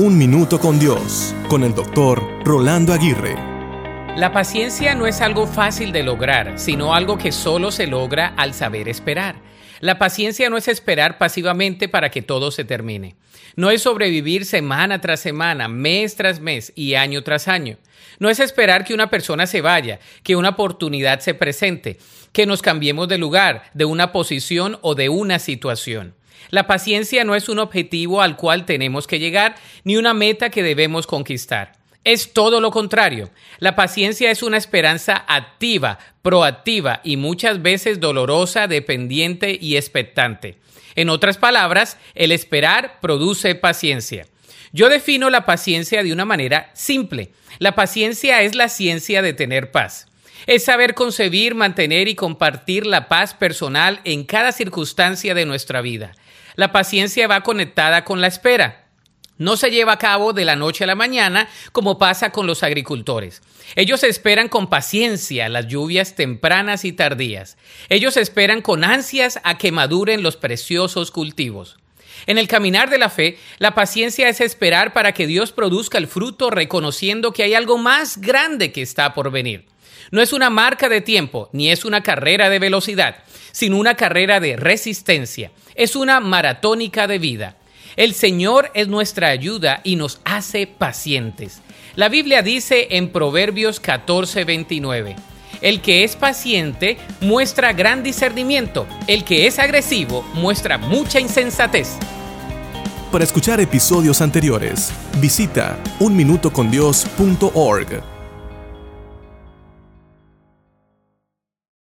Un Minuto con Dios, con el doctor Rolando Aguirre. La paciencia no es algo fácil de lograr, sino algo que solo se logra al saber esperar. La paciencia no es esperar pasivamente para que todo se termine. No es sobrevivir semana tras semana, mes tras mes y año tras año. No es esperar que una persona se vaya, que una oportunidad se presente, que nos cambiemos de lugar, de una posición o de una situación. La paciencia no es un objetivo al cual tenemos que llegar ni una meta que debemos conquistar. Es todo lo contrario. La paciencia es una esperanza activa, proactiva y muchas veces dolorosa, dependiente y expectante. En otras palabras, el esperar produce paciencia. Yo defino la paciencia de una manera simple. La paciencia es la ciencia de tener paz. Es saber concebir, mantener y compartir la paz personal en cada circunstancia de nuestra vida. La paciencia va conectada con la espera. No se lleva a cabo de la noche a la mañana como pasa con los agricultores. Ellos esperan con paciencia las lluvias tempranas y tardías. Ellos esperan con ansias a que maduren los preciosos cultivos. En el caminar de la fe, la paciencia es esperar para que Dios produzca el fruto reconociendo que hay algo más grande que está por venir. No es una marca de tiempo, ni es una carrera de velocidad, sino una carrera de resistencia. Es una maratónica de vida. El Señor es nuestra ayuda y nos hace pacientes. La Biblia dice en Proverbios 14:29, el que es paciente muestra gran discernimiento, el que es agresivo muestra mucha insensatez. Para escuchar episodios anteriores, visita unminutocondios.org.